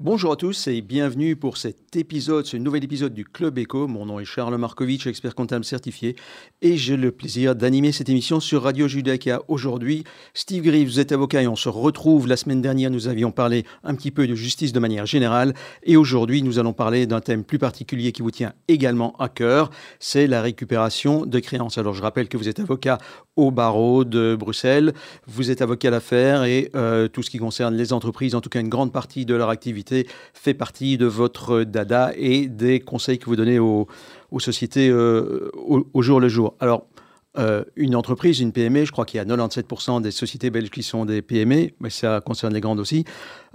Bonjour à tous et bienvenue pour cet épisode, ce nouvel épisode du Club Eco. Mon nom est Charles Markovitch, expert comptable certifié, et j'ai le plaisir d'animer cette émission sur Radio Judaca. Aujourd'hui, Steve Griff, vous êtes avocat et on se retrouve. La semaine dernière, nous avions parlé un petit peu de justice de manière générale, et aujourd'hui, nous allons parler d'un thème plus particulier qui vous tient également à cœur, c'est la récupération de créances. Alors, je rappelle que vous êtes avocat au barreau de Bruxelles, vous êtes avocat d'affaires et euh, tout ce qui concerne les entreprises, en tout cas une grande partie de leur activité fait partie de votre dada et des conseils que vous donnez aux, sociétés euh, au, jour le jour. Alors, euh, une entreprise, une PME, je crois qu'il y a 97% des sociétés belges qui sont des PME, mais ça concerne les grandes aussi.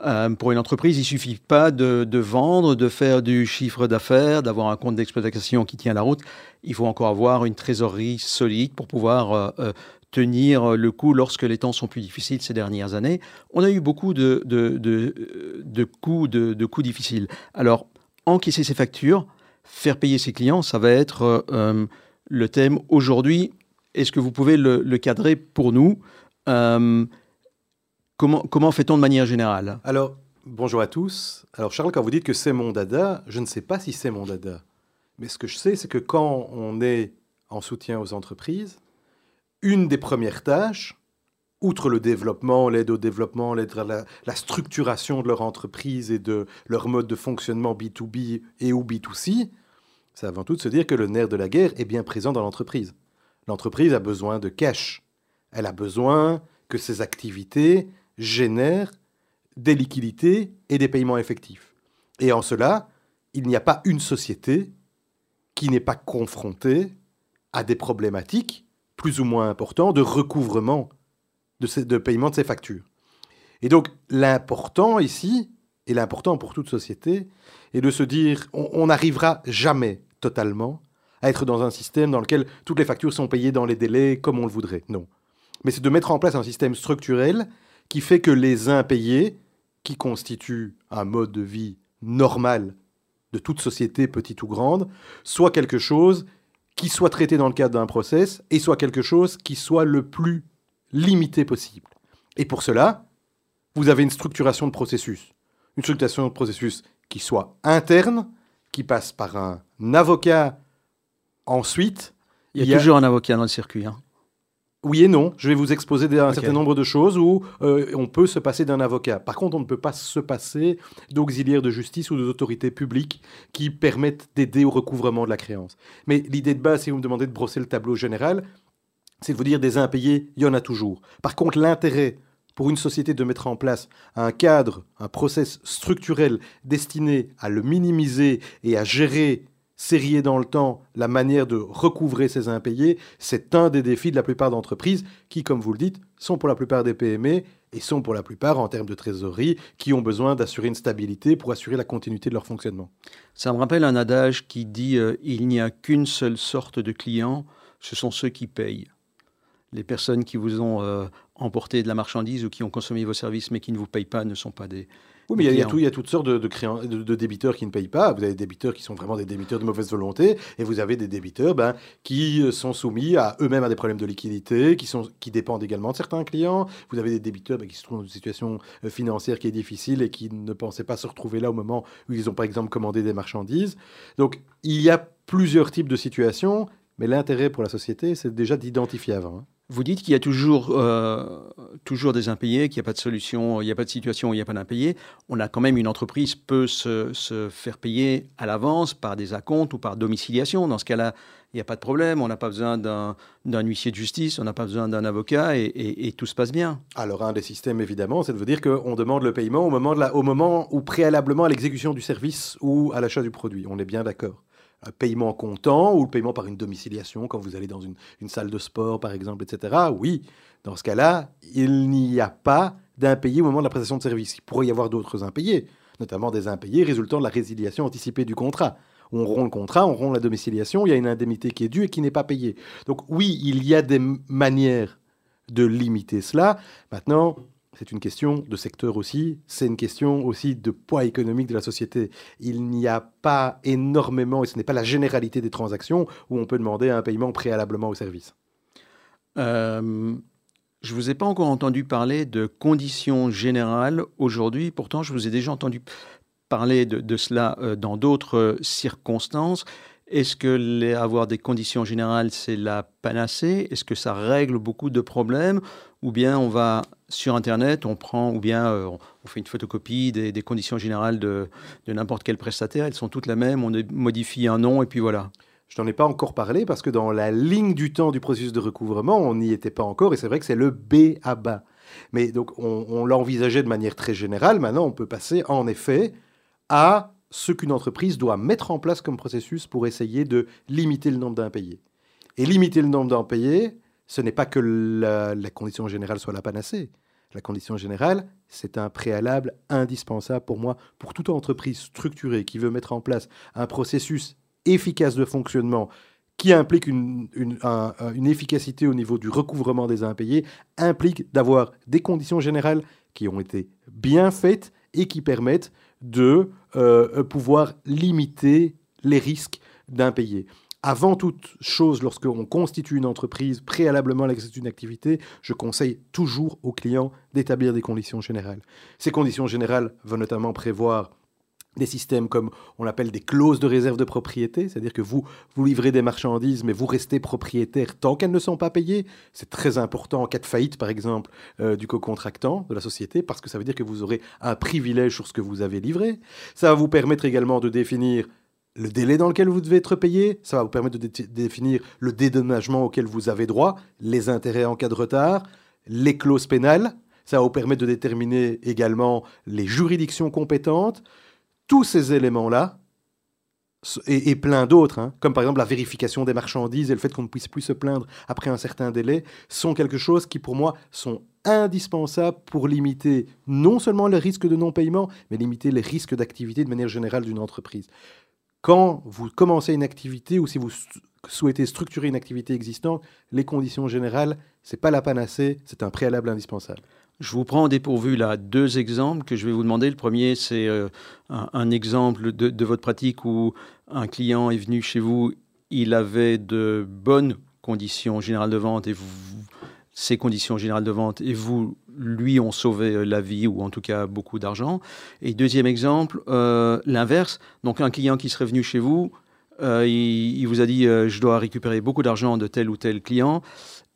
Euh, pour une entreprise, il ne suffit pas de, de, vendre, de faire du chiffre d'affaires, d'avoir un compte d'exploitation qui tient la route. Il faut encore avoir une trésorerie solide pour pouvoir tenir le coup lorsque les temps sont plus difficiles ces dernières années. On a eu beaucoup de, de, de, coûts, de, coûts difficiles. Alors, encaisser ses factures, faire payer ses clients, ça va être euh, le thème aujourd'hui. Est-ce que vous pouvez le, cadrer pour nous euh, Comment, comment fait-on de manière générale? Alors, bonjour à tous. Alors, Charles, quand vous dites que c'est mon dada, je ne sais pas si c'est mon dada. Mais ce que je sais, c'est que quand on est en soutien aux entreprises, une des premières tâches, outre le développement, l'aide au développement, la, structuration de leur entreprise et de leur mode de fonctionnement B2B et ou B2C, c'est avant tout de se dire que le nerf de la guerre est bien présent dans l'entreprise. L'entreprise a besoin de cash. Elle a besoin que ses activités génèrent des liquidités et des paiements effectifs. Et en cela, il n'y a pas une société qui n'est pas confrontée à des problématiques plus ou moins important de recouvrement de, paiement de ces factures. Et donc l'important ici, et l'important pour toute société, est de se dire on n'arrivera jamais totalement à être dans un système dans lequel toutes les factures sont payées dans les délais comme on le voudrait. Non. Mais c'est de mettre en place un système structurel qui fait que les impayés, qui constituent un mode de vie normal de toute société, petite ou grande, soit quelque chose qui soit traité dans le cadre d'un process et soit quelque chose qui soit le plus limité possible. Et pour cela, vous avez une structuration de processus. Une structuration de processus qui soit interne, qui passe par un avocat ensuite. Il y a, toujours un avocat dans le circuit. Hein. Oui et non. Je vais vous exposer un certain nombre de choses où euh, on peut se passer d'un avocat. Par contre, on ne peut pas se passer d'auxiliaires de justice ou d'autorités publiques qui permettent d'aider au recouvrement de la créance. Mais l'idée de base, si vous me demandez de brosser le tableau général, c'est de vous dire des impayés, il y en a toujours. Par contre, l'intérêt pour une société de mettre en place un cadre, un process structurel destiné à le minimiser et à gérer serrer dans le temps la manière de recouvrer ces impayés, c'est un des défis de la plupart d'entreprises qui, comme vous le dites, sont pour la plupart des PME et sont pour la plupart en termes de trésorerie qui ont besoin d'assurer une stabilité pour assurer la continuité de leur fonctionnement. Ça me rappelle un adage qui dit euh, il n'y a qu'une seule sorte de clients, ce sont ceux qui payent. Les personnes qui vous ont euh, emporté de la marchandise ou qui ont consommé vos services mais qui ne vous payent pas ne sont pas des, oui, mais il y, a, il y, a toutes sortes de, de, débiteurs qui ne payent pas. Vous avez des débiteurs qui sont vraiment des débiteurs de mauvaise volonté, et vous avez des débiteurs ben, qui euh, sont soumis à eux-mêmes à des problèmes de liquidité, qui, sont, qui dépendent également de certains clients. Vous avez des débiteurs ben, qui se trouvent dans une situation euh, financière qui est difficile et qui ne pensaient pas se retrouver là au moment où ils ont par exemple commandé des marchandises. Donc il y a plusieurs types de situations, mais l'intérêt pour la société, c'est déjà d'identifier avant. Vous dites qu'il y a toujours, euh, toujours des impayés, qu'il n'y a pas de solution, il n'y a pas de situation où il n'y a pas d'impayés. On a quand même une entreprise peut se, se faire payer à l'avance par des acomptes ou par domiciliation. Dans ce cas-là, il n'y a pas de problème. On n'a pas besoin d'un huissier de justice, on n'a pas besoin d'un avocat et, et, tout se passe bien. Alors, un des systèmes, évidemment, c'est de vous dire qu'on demande le paiement au moment, de au moment où préalablement à l'exécution du service ou à l'achat du produit. On est bien d'accord paiement comptant ou le paiement par une domiciliation quand vous allez dans une, salle de sport, par exemple, etc. Oui, dans ce cas-là, il n'y a pas d'impayé au moment de la prestation de service. Il pourrait y avoir d'autres impayés, notamment des impayés résultant de la résiliation anticipée du contrat. On rompt le contrat, on rompt la domiciliation, il y a une indemnité qui est due et qui n'est pas payée. Donc oui, il y a des manières de limiter cela. Maintenant, c'est une question de secteur aussi, c'est une question aussi de poids économique de la société. Il n'y a pas énormément, et ce n'est pas la généralité des transactions, où on peut demander un paiement préalablement au service. Euh, je ne vous ai pas encore entendu parler de conditions générales aujourd'hui, pourtant je vous ai déjà entendu parler de, cela euh, dans d'autres circonstances. Est-ce que avoir des conditions générales, c'est la panacée? Est-ce que ça règle beaucoup de problèmes? Ou bien on va sur Internet, on prend, ou bien on fait une photocopie des, conditions générales de, n'importe quel prestataire, elles sont toutes les mêmes, on modifie un nom et puis voilà. Je n'en ai pas encore parlé parce que dans la ligne du temps du processus de recouvrement, on n'y était pas encore et c'est vrai que c'est le B à bas. Mais donc on, l'a envisagé de manière très générale. Maintenant, on peut passer en effet à ce qu'une entreprise doit mettre en place comme processus pour essayer de limiter le nombre d'impayés. Et limiter le nombre d'impayés, ce n'est pas que la, condition générale soit la panacée. La condition générale, c'est un préalable indispensable pour moi, pour toute entreprise structurée qui veut mettre en place un processus efficace de fonctionnement qui implique une, efficacité au niveau du recouvrement des impayés, implique d'avoir des conditions générales qui ont été bien faites et qui permettent de euh, pouvoir limiter les risques d'impayés. Avant toute chose, lorsqu'on constitue une entreprise, préalablement à l'exercice d'une activité, je conseille toujours aux clients d'établir des conditions générales. Ces conditions générales vont notamment prévoir des systèmes comme on appelle des clauses de réserve de propriété, c'est-à-dire que vous, vous livrez des marchandises, mais vous restez propriétaire tant qu'elles ne sont pas payées. C'est très important en cas de faillite, par exemple, euh, du co-contractant de la société, parce que ça veut dire que vous aurez un privilège sur ce que vous avez livré. Ça va vous permettre également de définir le délai dans lequel vous devez être payé, ça va vous permettre de définir le dédommagement auquel vous avez droit, les intérêts en cas de retard, les clauses pénales, ça va vous permettre de déterminer également les juridictions compétentes, tous ces éléments-là, et, plein d'autres, hein, comme par exemple la vérification des marchandises et le fait qu'on ne puisse plus se plaindre après un certain délai, sont quelque chose qui pour moi sont indispensables pour limiter non seulement les risques de non-paiement, mais limiter les risques d'activité de manière générale d'une entreprise. Quand vous commencez une activité ou si vous souhaitez structurer une activité existante, les conditions générales, ce n'est pas la panacée, c'est un préalable indispensable. Je vous prends en dépourvu là deux exemples que je vais vous demander. Le premier, c'est euh, un, exemple de, votre pratique où un client est venu chez vous, il avait de bonnes conditions générales de vente et vous, ces conditions générales de vente et vous, lui, ont sauvé euh, la vie ou en tout cas beaucoup d'argent. Et deuxième exemple, euh, l'inverse. Donc un client qui serait venu chez vous, il, vous a dit je dois récupérer beaucoup d'argent de tel ou tel client.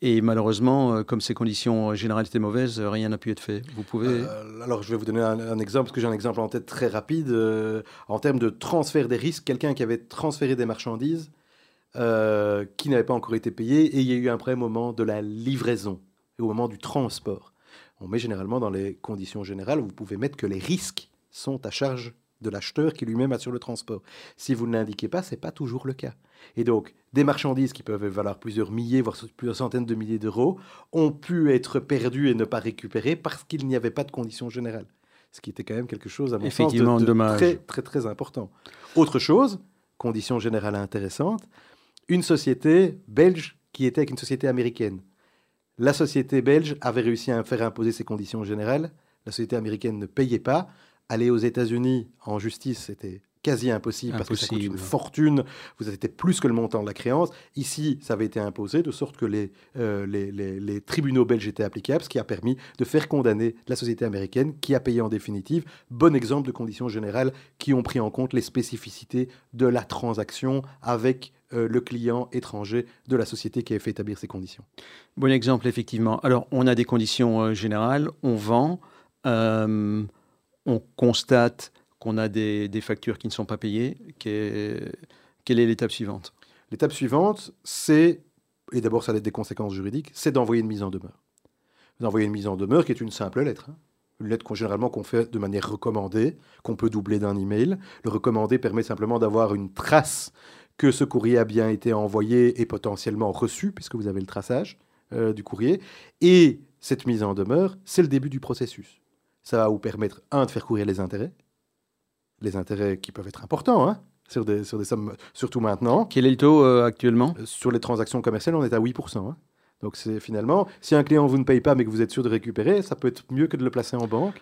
Et malheureusement, euh, comme ces conditions générales étaient mauvaises, euh, rien n'a pu être fait. Vous pouvez. Euh, alors, je vais vous donner un, exemple, parce que j'ai un exemple en tête très rapide. en termes de transfert des risques, quelqu'un qui avait transféré des marchandises qui n'avaient pas encore été payées, et il y a eu un problème au moment de la livraison et au moment du transport. On met généralement dans les conditions générales, vous pouvez mettre que les risques sont à charge de l'acheteur qui lui-même assure le transport. Si vous ne l'indiquez pas, ce n'est pas toujours le cas. Et donc, des marchandises qui peuvent valoir plusieurs milliers, voire plusieurs centaines de milliers d'euros, ont pu être perdues et ne pas récupérées parce qu'il n'y avait pas de conditions générales. Ce qui était quand même quelque chose, à mon sens, de, très, très, très important. Autre chose, conditions générales intéressantes, une société belge qui était avec une société américaine. La société belge avait réussi à faire imposer ses conditions générales. La société américaine ne payait pas aller aux États-Unis en justice, c'était quasi impossible, parce que ça coûte une fortune, vous étiez plus que le montant de la créance. Ici, ça avait été imposé de sorte que les, euh, les, les, tribunaux belges étaient applicables, ce qui a permis de faire condamner la société américaine qui a payé en définitive. Bon exemple de conditions générales qui ont pris en compte les spécificités de la transaction avec euh, le client étranger de la société qui avait fait établir ces conditions. Bon exemple, effectivement. Alors, on a des conditions euh, générales, on vend on constate qu'on a des, factures qui ne sont pas payées, quelle est l'étape suivante? L'étape suivante, c'est, et d'abord ça a des conséquences juridiques, c'est d'envoyer une mise en demeure. Vous envoyez une mise en demeure qui est une simple lettre. Hein. Une lettre qu'on généralement qu'on fait de manière recommandée, qu'on peut doubler d'un email. Le recommandé permet simplement d'avoir une trace que ce courrier a bien été envoyé et potentiellement reçu, puisque vous avez le traçage euh, du courrier. Et cette mise en demeure, c'est le début du processus. Ça va vous permettre, un, de faire courir les intérêts, les intérêts qui peuvent être importants, hein, sur, des, sur des sommes, surtout maintenant. Quel est le taux euh, actuellement? Euh, Sur les transactions commerciales, on est à 8%. Hein. Donc c'est finalement, si un client vous ne paye pas mais que vous êtes sûr de récupérer, ça peut être mieux que de le placer en banque.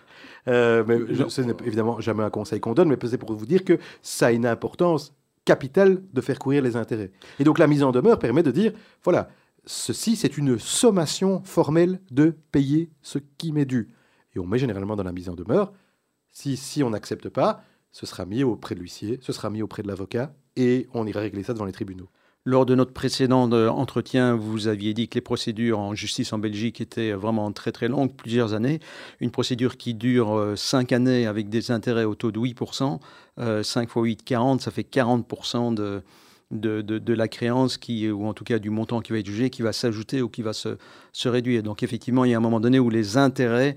Euh, mais ce n'est évidemment jamais un conseil qu'on donne, mais c'est pour vous dire que ça a une importance capitale de faire courir les intérêts. Et donc la mise en demeure permet de dire, voilà, ceci c'est une sommation formelle de payer ce qui m'est dû et on met généralement dans la mise en demeure. Si, si on n'accepte pas, ce sera mis auprès de l'huissier, ce sera mis auprès de l'avocat, et on ira régler ça devant les tribunaux. Lors de notre précédent euh, entretien, vous aviez dit que les procédures en justice en Belgique étaient vraiment très très longues, plusieurs années. Une procédure qui dure 5 euh, années avec des intérêts au taux de 8%, 5 x 8, 40, ça fait 40% de, de, de, la créance qui, ou en tout cas du montant qui va être jugé, qui va s'ajouter ou qui va se, se, réduire. Donc effectivement, il y a un moment donné où les intérêts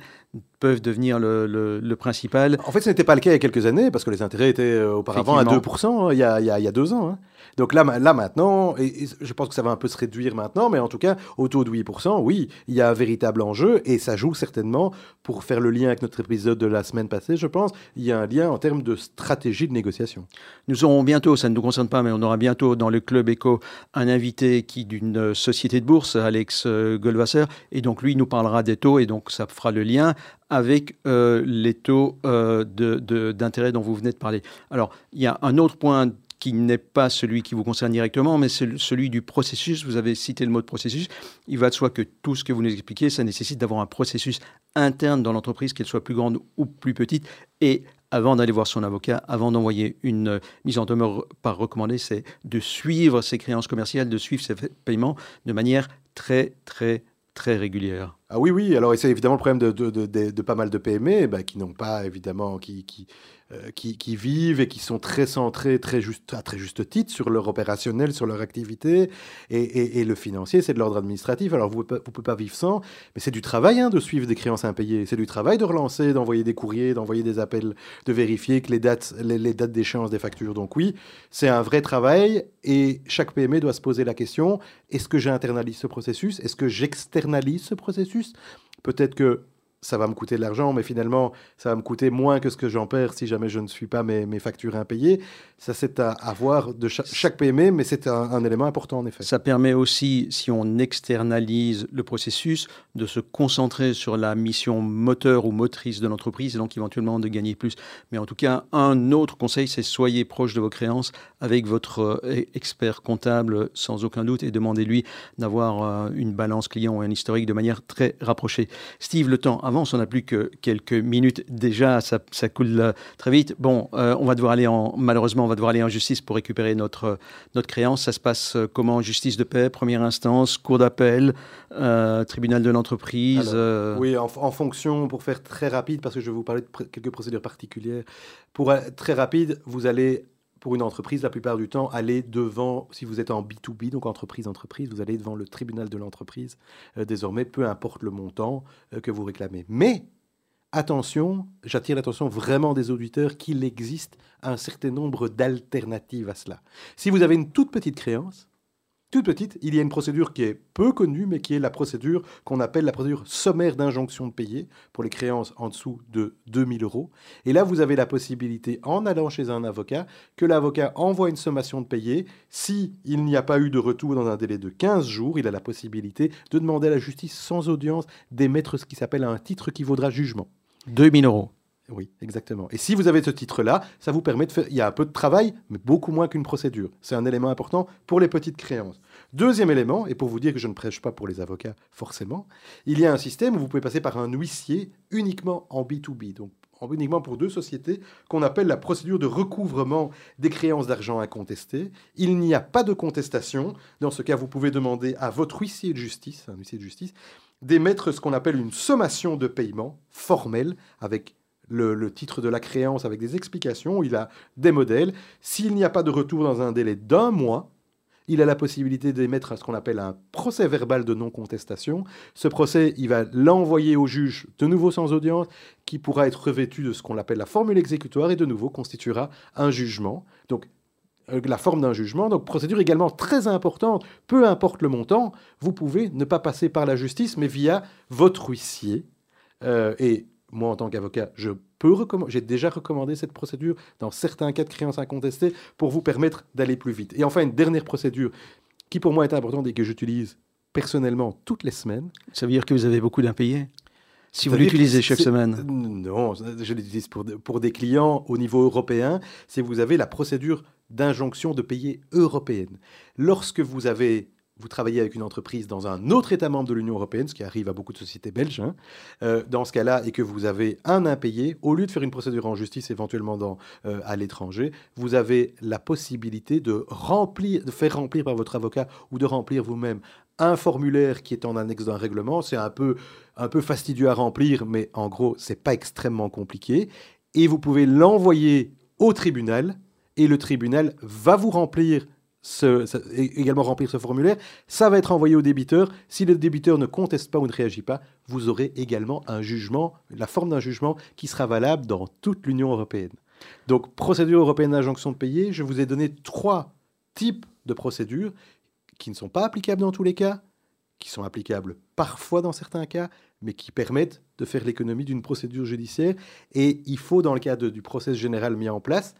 peuvent devenir le, le, principal. En fait, ce n'était pas le cas il y a quelques années, parce que les intérêts étaient euh, auparavant à 2% hein, il, y a, il, y a, il y a deux ans. Hein. Donc là, là maintenant, et, je pense que ça va un peu se réduire maintenant, mais en tout cas, au taux de 8%, oui, il y a un véritable enjeu et ça joue certainement, pour faire le lien avec notre épisode de la semaine passée, je pense, il y a un lien en termes de stratégie de négociation. Nous aurons bientôt, ça ne nous concerne pas, mais on aura bientôt dans le Club Eco un invité qui d'une société de bourse, Alex euh, Goldwasser, et donc lui nous parlera des taux et donc ça fera le lien avec euh, les taux euh, d'intérêt dont vous venez de parler. Alors, il y a un autre point qui n'est pas celui qui vous concerne directement, mais c'est celui du processus. Vous avez cité le mot de processus. Il va de soi que tout ce que vous nous expliquez, ça nécessite d'avoir un processus interne dans l'entreprise, qu'elle soit plus grande ou plus petite. Et avant d'aller voir son avocat, avant d'envoyer une mise en demeure par recommandé, c'est de suivre ses créances commerciales, de suivre ses paiements de manière très, très, très régulière. Ah oui, oui. Alors, c'est évidemment le problème de, de, de, pas mal de PME bah, qui n'ont pas, évidemment, qui, euh, qui, qui, vivent et qui sont très centrés, très juste, à très juste titre, sur leur opérationnel, sur leur activité. Et, et, le financier, c'est de l'ordre administratif. Alors, vous ne pouvez pas vivre sans, mais c'est du travail hein, de suivre des créances impayées. C'est du travail de relancer, d'envoyer des courriers, d'envoyer des appels, de vérifier que les dates, les dates d'échéance des factures. Donc, oui, c'est un vrai travail. Et chaque PME doit se poser la question est-ce que j'internalise ce processus? Est-ce que j'externalise ce processus? Peut-être que ça va me coûter de l'argent, mais finalement, ça va me coûter moins que ce que j'en perds si jamais je ne suis pas mes, factures impayées. Ça, c'est à, voir de chaque, PME, mais c'est un, élément important en effet. Ça permet aussi, si on externalise le processus, de se concentrer sur la mission moteur ou motrice de l'entreprise et donc éventuellement de gagner plus. Mais en tout cas, un autre conseil, c'est soyez proche de vos créances avec votre euh, expert comptable sans aucun doute et demandez-lui d'avoir euh, une balance client ou un historique de manière très rapprochée. Steve, le temps avance, on n'a plus que quelques minutes déjà, ça, ça coule très vite. Bon, euh, on va devoir aller en, malheureusement, on va devoir aller en justice pour récupérer notre, notre créance. Ça se passe euh, comment? Justice de paix, première instance, cour d'appel, euh, tribunal de l'entreprise Oui, en, fonction, pour faire très rapide, parce que je vais vous parler de quelques procédures particulières. Pour être très rapide, vous allez pour une entreprise, la plupart du temps, aller devant, si vous êtes en B2B, donc entreprise-entreprise, vous allez devant le tribunal de l'entreprise, désormais, peu importe le montant que vous réclamez. Mais attention, j'attire l'attention vraiment des auditeurs qu'il existe un certain nombre d'alternatives à cela. Si vous avez une toute petite créance, toute petite, il y a une procédure qui est peu connue, mais qui est la procédure qu'on appelle la procédure sommaire d'injonction de payer pour les créances en dessous de 2000 euros. Et là, vous avez la possibilité, en allant chez un avocat, que l'avocat envoie une sommation de payer. Si il n'y a pas eu de retour dans un délai de 15 jours, il a la possibilité de demander à la justice sans audience d'émettre ce qui s'appelle un titre qui vaudra jugement. 2000 euros. Oui, exactement. Et si vous avez ce titre-là, ça vous permet de faire... Il y a un peu de travail, mais beaucoup moins qu'une procédure. C'est un élément important pour les petites créances. Deuxième élément, et pour vous dire que je ne prêche pas pour les avocats forcément, il y a un système où vous pouvez passer par un huissier uniquement en B2B, donc uniquement pour deux sociétés, qu'on appelle la procédure de recouvrement des créances d'argent incontestées. Il n'y a pas de contestation. Dans ce cas, vous pouvez demander à votre huissier de justice, un huissier de justice, d'émettre ce qu'on appelle une sommation de paiement formelle avec le, titre de la créance avec des explications, il a des modèles. S'il n'y a pas de retour dans un délai d'un mois, il a la possibilité d'émettre ce qu'on appelle un procès verbal de non-contestation. Ce procès, il va l'envoyer au juge de nouveau sans audience, qui pourra être revêtu de ce qu'on appelle la formule exécutoire et de nouveau constituera un jugement. Donc euh, la forme d'un jugement. Donc procédure également très importante, peu importe le montant, vous pouvez ne pas passer par la justice, mais via votre huissier. Euh, et moi, en tant qu'avocat, je peux j'ai déjà recommandé cette procédure dans certains cas de créance incontestée pour vous permettre d'aller plus vite. Et enfin, une dernière procédure qui pour moi est importante et que j'utilise personnellement toutes les semaines. Ça veut dire que vous avez beaucoup d'impayés si vous l'utilisez chaque semaine? Non, je l'utilise pour, pour des clients au niveau européen. Si vous avez la procédure d'injonction de payer européenne. Lorsque vous avez vous travaillez avec une entreprise dans un autre État membre de l'Union européenne, ce qui arrive à beaucoup de sociétés belges, hein, euh, dans ce cas-là, et que vous avez un impayé, au lieu de faire une procédure en justice éventuellement euh, à l'étranger, vous avez la possibilité de remplir, de faire remplir par votre avocat ou de remplir vous-même un formulaire qui est en annexe d'un règlement. C'est un peu, un peu fastidieux à remplir, mais en gros, c'est pas extrêmement compliqué. Et vous pouvez l'envoyer au tribunal, et le tribunal va vous remplir également remplir ce formulaire. Ça va être envoyé au débiteur. Si le débiteur ne conteste pas ou ne réagit pas, vous aurez également un jugement, la forme d'un jugement qui sera valable dans toute l'Union européenne. Donc, procédure européenne d'injonction de payer, je vous ai donné trois types de procédures qui ne sont pas applicables dans tous les cas, qui sont applicables parfois dans certains cas, mais qui permettent de faire l'économie d'une procédure judiciaire. Et il faut, dans le cadre du procès général mis en place,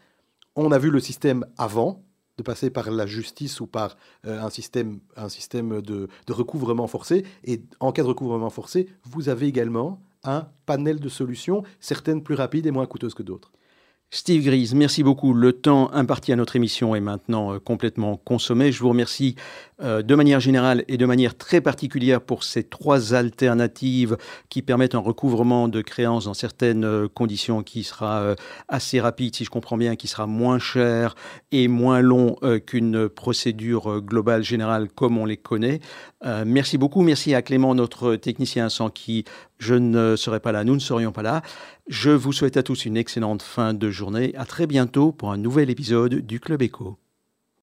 on a vu le système avant, de passer par la justice ou par euh, un système, de, recouvrement forcé. Et en cas de recouvrement forcé, vous avez également un panel de solutions, certaines plus rapides et moins coûteuses que d'autres. Steve Grise, merci beaucoup. Le temps imparti à notre émission est maintenant euh, complètement consommé. Je vous remercie euh, de manière générale et de manière très particulière pour ces trois alternatives qui permettent un recouvrement de créances dans certaines euh, conditions qui sera assez rapide, si je comprends bien, qui sera moins cher et moins long qu'une procédure globale générale comme on les connaît. Merci beaucoup. Merci à Clément, notre technicien, sans qui je ne serais pas là, nous ne serions pas là. Je vous souhaite à tous une excellente fin de journée. À très bientôt pour un nouvel épisode du Club Éco.